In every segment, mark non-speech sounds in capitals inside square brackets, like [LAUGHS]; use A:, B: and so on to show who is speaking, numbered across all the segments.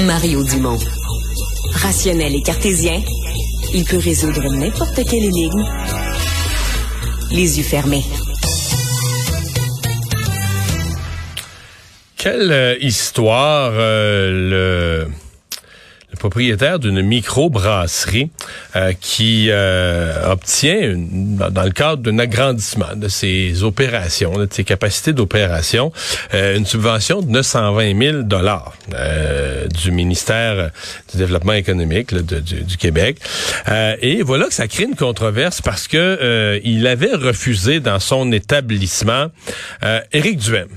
A: Mario Dumont. Rationnel et cartésien, il peut résoudre n'importe quelle énigme les yeux fermés.
B: Quelle euh, histoire euh, le propriétaire d'une microbrasserie euh, qui euh, obtient, dans le cadre d'un agrandissement de ses opérations, de ses capacités d'opération, euh, une subvention de 920 000 dollars du ministère du Développement économique du, Québec. et voilà que ça crée une controverse parce que il avait refusé dans son établissement Éric Duhem.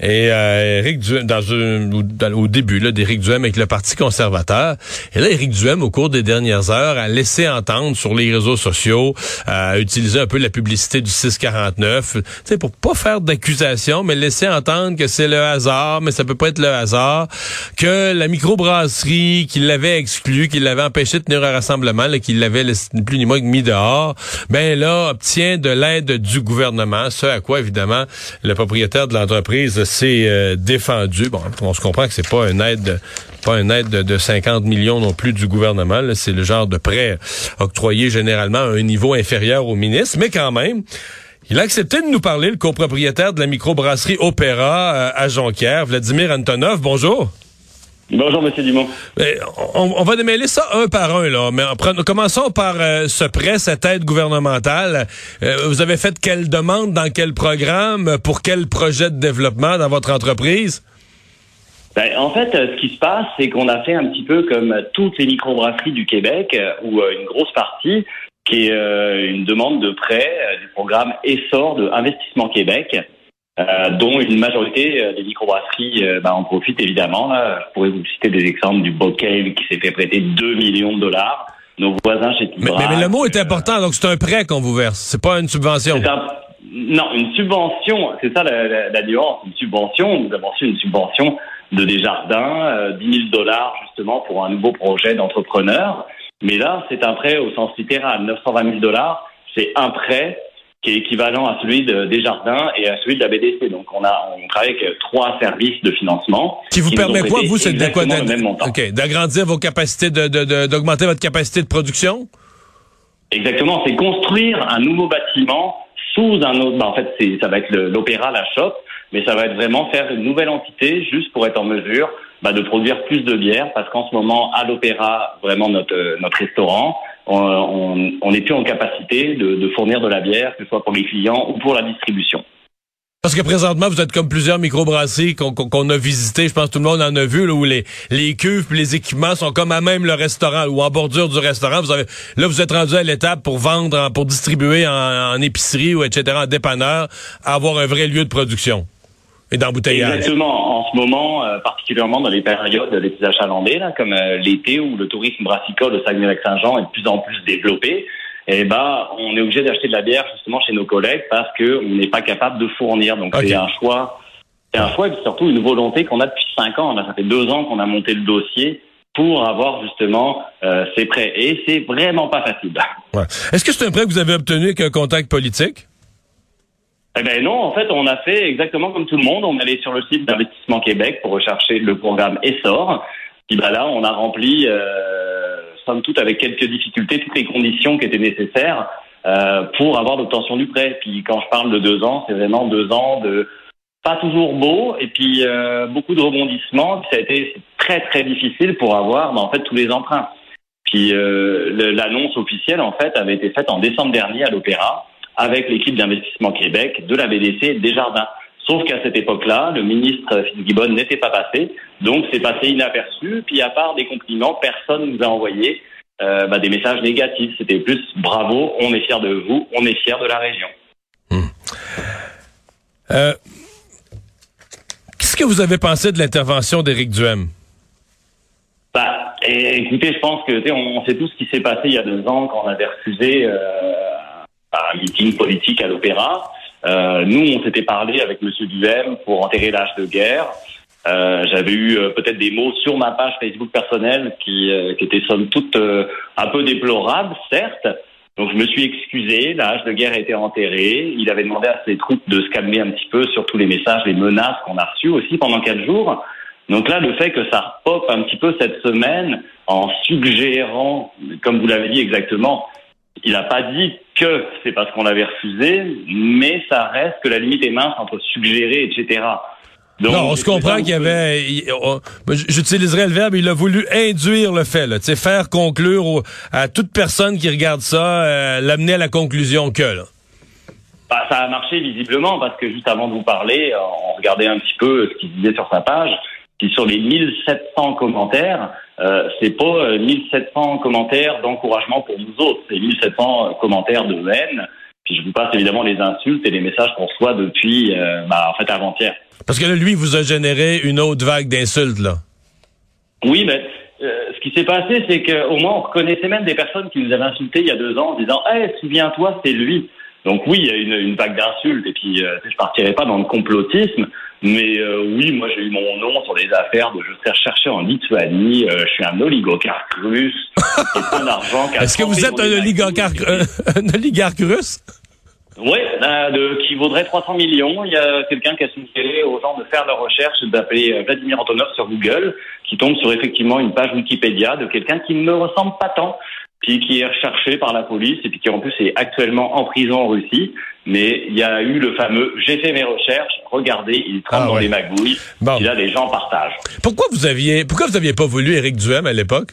B: Et euh, Éric Duhem, dans, un, au début d'Éric Duhem avec le Parti conservateur. Et là, Éric Duhem, au cours des dernières heures, a laissé entendre sur les réseaux sociaux, a utilisé un peu la publicité du 649, tu pour pas faire d'accusation, mais laisser entendre que c'est le hasard, mais ça peut pas être le hasard, que la microbrasserie qui l'avait exclu, qui l'avait empêché de tenir un rassemblement, qui l'avait plus ni moins mis dehors, ben là, obtient de l'aide du gouvernement, ce à quoi, évidemment, le propriétaire de l'entreprise c'est euh, défendu. Bon, on se comprend que c'est pas une aide, pas une aide de, 50 millions non plus du gouvernement. C'est le genre de prêt octroyé généralement à un niveau inférieur au ministre, mais quand même. Il a accepté de nous parler, le copropriétaire de la microbrasserie Opéra euh, à Jonquière, Vladimir Antonov. Bonjour.
C: Bonjour, Monsieur Dumont.
B: On, va démêler ça un par un, là. Mais commençons par euh, ce prêt, cette aide gouvernementale. Euh, vous avez fait quelle demande, dans quel programme, pour quel projet de développement dans votre entreprise?
C: Ben, en fait, euh, ce qui se passe, c'est qu'on a fait un petit peu comme toutes les microbrasseries du Québec, ou une grosse partie, qui est une demande de prêt du programme Essor de Investissement Québec. Euh, dont une majorité euh, des microbrasseries euh, bah, en profitent évidemment. Là. Je pourrais vous citer des exemples du Bocale qui s'est fait prêter 2 millions de dollars. Nos voisins chez
B: mais, mais, le mot est important, donc c'est un prêt qu'on vous verse, c'est pas une subvention.
C: Non, une subvention, c'est ça la, la, la, nuance, une subvention. Nous avons reçu une subvention de Desjardins, euh, 10 000 dollars justement pour un nouveau projet d'entrepreneur. Mais là, c'est un prêt au sens littéral, 920 000 dollars. C'est un prêt qui est équivalent à celui de Desjardins et à celui de la BDC. Donc on a on travaille avec trois services de financement.
B: Qui vous permet quoi, vous, c'est d'agrandir vos capacités, de, d'augmenter votre capacité de production?
C: Exactement, c'est construire un nouveau bâtiment sous un autre. Ben, en fait, c'est, ça va être l'opéra, la shop, mais ça va être vraiment faire une nouvelle entité juste pour être en mesure ben, de produire plus de bière, parce qu'en ce moment, à l'opéra, vraiment notre notre restaurant, on n'est plus en capacité de, fournir de la bière, que ce soit pour les clients ou pour la distribution.
B: Parce que présentement, vous êtes comme plusieurs microbrasseries qu'on a visitées. Je pense que tout le monde en a vu, là, où les, les cuves les équipements sont comme à même le restaurant ou en bordure du restaurant. Vous avez, là, vous êtes rendu à l'étape pour vendre, pour distribuer en, épicerie ou etc., en dépanneur, avoir un vrai lieu de production et d'embouteillage.
C: Exactement. En ce moment, euh, particulièrement dans les périodes les plus achalandées, là, comme euh, l'été où le tourisme brassicole au Saguenay-Lac-Saint-Jean est de plus en plus développé, eh ben, on est obligé d'acheter de la bière justement chez nos collègues parce qu'on n'est pas capable de fournir. Donc c'est un choix, c'est un choix et surtout une volonté qu'on a depuis cinq ans. Là, ça fait deux ans qu'on a monté le dossier pour avoir justement euh, ces prêts. Et c'est vraiment pas facile.
B: Ouais. Est-ce que c'est un prêt que vous avez obtenu avec un contact politique?
C: Eh ben non, en fait, on a fait exactement comme tout le monde. On allait sur le site d'Investissement Québec pour rechercher le programme Essor. Puis bah là, on a rempli, euh, somme toute, avec quelques difficultés, toutes les conditions qui étaient nécessaires euh, pour avoir l'obtention du prêt. Puis quand je parle de deux ans, c'est vraiment deux ans de pas toujours beau et puis euh, beaucoup de rebondissements. Puis ça a été très très difficile pour avoir, bah, en fait, tous les emprunts. Puis euh, l'annonce officielle, en fait, avait été faite en décembre dernier à l'Opéra avec l'équipe d'investissement Québec, de la BDC et des jardins. Sauf qu'à cette époque-là, le ministre Fitzgibbon n'était pas passé, donc c'est passé inaperçu. Puis à part des compliments, personne ne nous a envoyé euh, bah, des messages négatifs. C'était plus bravo, on est fiers de vous, on est fiers de la région. Hmm.
B: Euh, qu'est-ce que vous avez pensé de l'intervention d'Éric Duhem?
C: Bah, écoutez, je pense que on, sait tout ce qui s'est passé il y a deux ans quand on avait refusé euh, un meeting politique à l'Opéra. Euh, nous, on s'était parlé avec Monsieur Duhem pour enterrer l'âge de guerre. Euh, J'avais eu euh, peut-être des mots sur ma page Facebook personnelle qui, euh, qui étaient somme toute euh, un peu déplorables, certes. Donc je me suis excusé, l'âge de guerre a été enterré. Il avait demandé à ses troupes de se calmer un petit peu sur tous les messages, les menaces qu'on a reçues aussi pendant quatre jours. Donc là, le fait que ça pop un petit peu cette semaine en suggérant, comme vous l'avez dit exactement, il n'a pas dit que c'est parce qu'on l'avait refusé, mais ça reste que la limite est mince entre suggérer, etc.
B: Donc, non, on se comprend qu'il y avait. J'utiliserai le verbe, il a voulu induire le fait, là, faire conclure à toute personne qui regarde ça, euh, l'amener à la conclusion que. Là.
C: Bah, ça a marché visiblement parce que juste avant de vous parler, on regardait un petit peu ce qu'il disait sur sa page. Puis sur les 1700 commentaires, euh, c'est pas 1700 euh, commentaires d'encouragement pour nous autres, c'est 1700 commentaires de haine. Puis je vous passe évidemment les insultes et les messages qu'on reçoit depuis, euh, bah, en fait, avant-hier.
B: Parce que là, lui, vous a généré une autre vague d'insultes, là.
C: Oui, mais euh, ce qui s'est passé, c'est qu'au moins, on reconnaissait même des personnes qui nous avaient insultés il y a deux ans en disant « Hey, souviens-toi, c'est lui ». Donc oui, il y a une, une vague d'insultes. Et puis, euh, je partirai pas dans le complotisme, mais euh, oui, moi j'ai eu mon nom sur des affaires de je sais chercher en Lituanie, je suis un oligarque russe, [LAUGHS]
B: Est-ce que vous êtes un oligarque, [LAUGHS] un oligarque russe?
C: Oui, euh, qui vaudrait 300 millions. Il y a quelqu'un qui a suggéré aux gens de faire leur recherche, d'appeler euh, Vladimir Antonov sur Google, qui tombe sur effectivement une page Wikipédia de quelqu'un qui ne ressemble pas tant, puis qui est recherché par la police, et puis qui en plus est actuellement en prison en Russie. Mais il y a eu le fameux « j'ai fait mes recherches, regardez, il trempe ah dans les magouilles bon. », puis là les gens partagent.
B: Pourquoi vous aviez, pourquoi vous aviez pas voulu Éric Duhem à l'époque?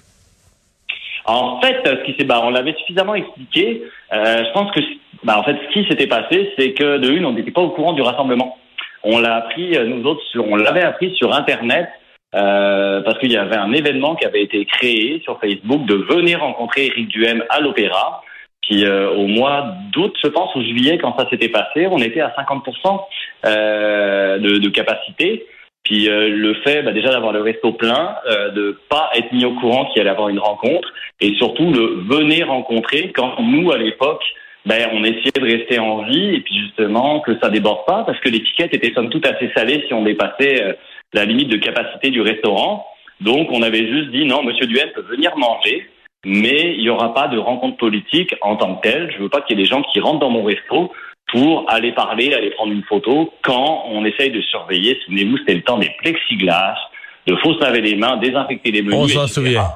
C: En fait, ce qui s'est, bah, on l'avait suffisamment expliqué. Euh, je pense que bah, en fait, ce qui s'était passé, c'est que de une, on n'était pas au courant du rassemblement. On l'a appris, euh, nous autres, sur, on l'avait appris sur Internet euh, parce qu'il y avait un événement qui avait été créé sur Facebook de venir rencontrer Eric Duhem à l'Opéra. Puis euh, au mois d'août, je pense, ou juillet, quand ça s'était passé, on était à 50% euh, de, de, capacité. Puis euh, le fait bah, déjà d'avoir le resto plein, euh, de pas être mis au courant qu'il allait avoir une rencontre, et surtout le venir rencontrer quand nous, à l'époque, ben, on essayait de rester en vie et puis justement que ça déborde pas parce que l'étiquette était somme toute assez salée si on dépassait euh, la limite de capacité du restaurant. Donc on avait juste dit non, Monsieur Duel peut venir manger, mais il n'y aura pas de rencontre politique en tant que telle. Je veux pas qu'il y ait des gens qui rentrent dans mon resto pour aller parler, aller prendre une photo quand on essaye de surveiller. Souvenez-vous, c'était le temps des plexiglas, de faut se laver les mains, désinfecter les menus.
B: On s'en souvient.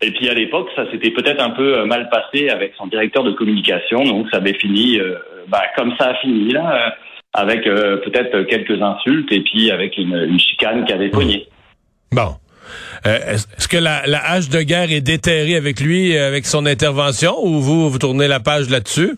C: Et puis à l'époque, ça s'était peut-être un peu euh, mal passé avec son directeur de communication, donc ça avait fini euh, bah, comme ça a fini là, euh, avec peut-être quelques insultes et puis avec une, une chicane qui avait pogné.
B: Bon. Est-ce que la, la, hache de guerre est déterrée avec lui, avec son intervention, ou vous, vous tournez la page là-dessus?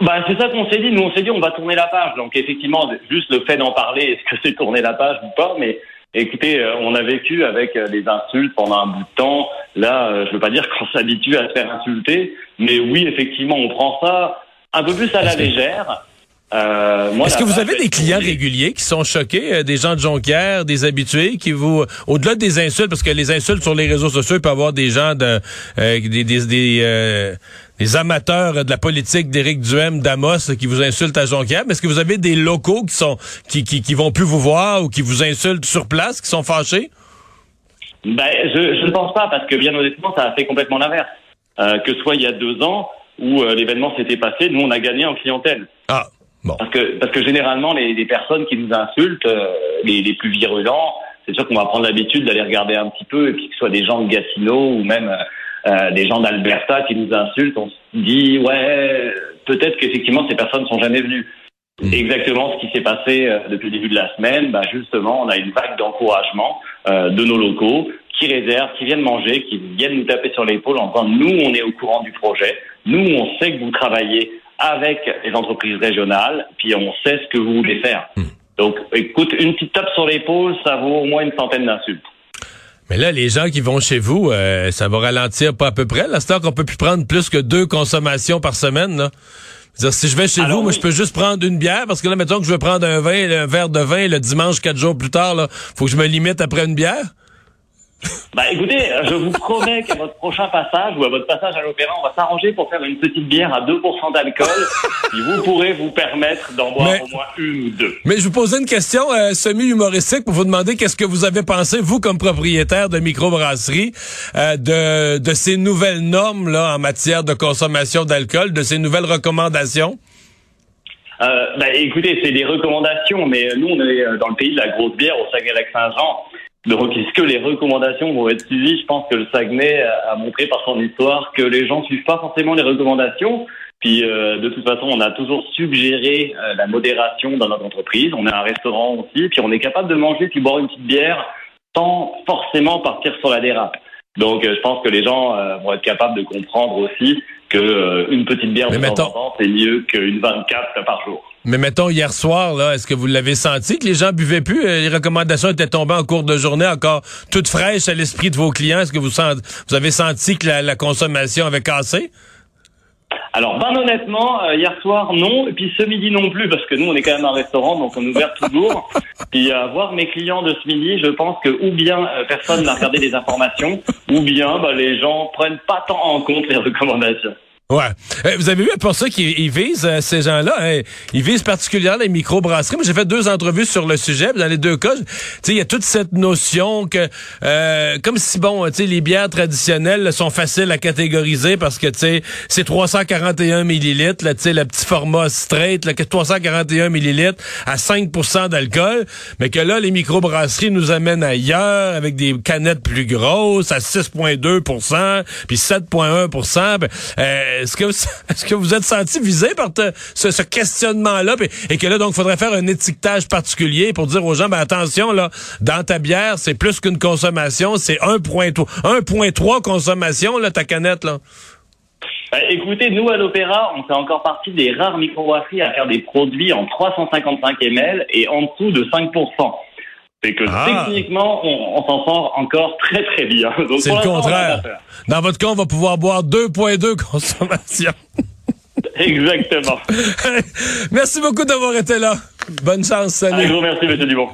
C: Bah, c'est ça qu'on s'est dit. Nous, on s'est dit, on va tourner la page. Donc, effectivement, juste le fait d'en parler, est-ce que c'est tourner la page ou pas? Mais Écoutez, euh, on a vécu avec euh, des insultes pendant un bout de temps. Là, euh, je veux pas dire [LAUGHS] qu'on s'habitue à se faire insulter, mais oui, effectivement, on prend ça un peu plus à la légère.
B: Euh, Est-ce que vous avez des clients réguliers qui sont choqués, des gens de Jonquière, des habitués qui vous, au-delà des insultes, parce que les insultes sur les réseaux sociaux, il peut y avoir des gens de, des, des, des, les amateurs de la politique d'Éric Duhem, d'Amos, qui vous insultent à Jonquière. Mais est-ce que vous avez des locaux qui sont qui, qui, qui, vont plus vous voir ou qui vous insultent sur place, qui sont fâchés?
C: Ben, je, je ne pense pas, parce que bien honnêtement, ça a fait complètement l'inverse. Euh, que soit il y a deux ans où euh, l'événement s'était passé, nous on a gagné en clientèle.
B: Ah, bon.
C: Parce que parce que généralement les, les personnes qui nous insultent, euh, les, les plus virulents, c'est sûr qu'on va prendre l'habitude d'aller regarder un petit peu, et puis que ce soit des gens de Gatineau ou même euh, des gens d'Alberta qui nous insultent, on se dit ouais, peut-être qu'effectivement ces personnes sont jamais venues. Hmm. Exactement ce qui s'est passé euh, depuis le début de la semaine, bah justement, on a une vague d'encouragement euh, de nos locaux qui réservent, qui viennent manger, qui viennent nous taper sur l'épaule en disant nous, on est au courant du projet, nous, on sait que vous travaillez avec les entreprises régionales, puis on sait ce que vous voulez faire. Hmm. Donc, écoute, une petite tape sur l'épaule, ça vaut au moins une centaine d'insultes.
B: Mais là, les gens qui vont chez vous, euh, ça va ralentir pas à peu près. Là, c'est qu'on peut plus prendre plus que deux consommations par semaine. Là. -dire, si je vais chez vous, moi, je peux juste prendre une bière parce que là, mettons que je veux prendre un vin, un verre de vin le dimanche, quatre jours plus tard, là, faut que je me limite après une bière.
C: Bah écoutez, je vous promets qu'à votre prochain passage ou à votre passage à l'opéra, on va s'arranger pour faire une petite bière à 2% d'alcool et vous pourrez vous permettre d'en boire au moins une ou deux.
B: Mais je vous posais une question euh, semi-humoristique pour vous demander qu'est-ce que vous avez pensé, vous, comme propriétaire de microbrasserie, euh, de, de ces nouvelles normes là en matière de consommation d'alcool, de ces nouvelles recommandations?
C: Euh, bah, écoutez, c'est des recommandations, mais nous, on est dans le pays de la grosse bière au Saguenay-Lac-Saint-Jean. Donc, est-ce que les recommandations vont être suivies Je pense que le Saguenay a montré par son histoire que les gens suivent pas forcément les recommandations. Puis, euh, de toute façon, on a toujours suggéré euh, la modération dans notre entreprise. On est un restaurant aussi, puis on est capable de manger puis boire une petite bière sans forcément partir sur la dérape. Donc, euh, je pense que les gens vont être capables de comprendre aussi que une petite bière de temps en temps, c'est mieux qu'une 24 par jour.
B: Mais mettons, hier soir, là, est-ce que vous l'avez senti que les gens buvaient plus? Les recommandations étaient tombées en cours de journée, encore toutes fraîches à l'esprit de vos clients. Est-ce que vous, vous avez senti que la consommation avait cassé?
C: Alors, ben honnêtement, euh, hier soir, non. Et puis ce midi non plus, parce que nous, on est quand même un restaurant, donc on ouvre toujours. [LAUGHS] puis à voir mes clients de ce midi, je pense que ou bien euh, personne n'a regardé les informations, ou bien bah, les gens prennent pas tant en compte les recommandations.
B: Ouais. Euh, vous avez vu pour ça qu'ils visent euh, ces gens-là, hein, ils visent particulièrement les microbrasseries. Moi, j'ai fait deux entrevues sur le sujet. Dans les deux cas, il y a toute cette notion que, euh, comme si bon, les bières traditionnelles sont faciles à catégoriser parce que c'est 341 millilitres, là, le petit format straight, là, 341 millilitres à 5% d'alcool, mais que là, les microbrasseries nous amènent ailleurs avec des canettes plus grosses à 6,2%, puis 7,1%. Ben, euh, est-ce que, [LAUGHS] est-ce que vous êtes senti visé par ce, questionnement-là? Et que là, donc, faudrait faire un étiquetage particulier pour dire aux gens, ben attention, là, dans ta bière, c'est plus qu'une consommation, c'est 1.3 consommation, là, ta canette, là.
C: Ben, écoutez, nous, à l'Opéra, on fait encore partie des rares microbrasseries à faire des produits en 355 ml et en dessous de 5 c'est que ah. techniquement, on, s'en sort encore très très bien. [LAUGHS]
B: C'est le contraire. Dans votre cas, on va pouvoir boire 2.2 consommation. [LAUGHS]
C: Exactement. [LAUGHS]
B: merci beaucoup d'avoir été là. Bonne chance, salut.
C: Un gros merci, M. Dubon.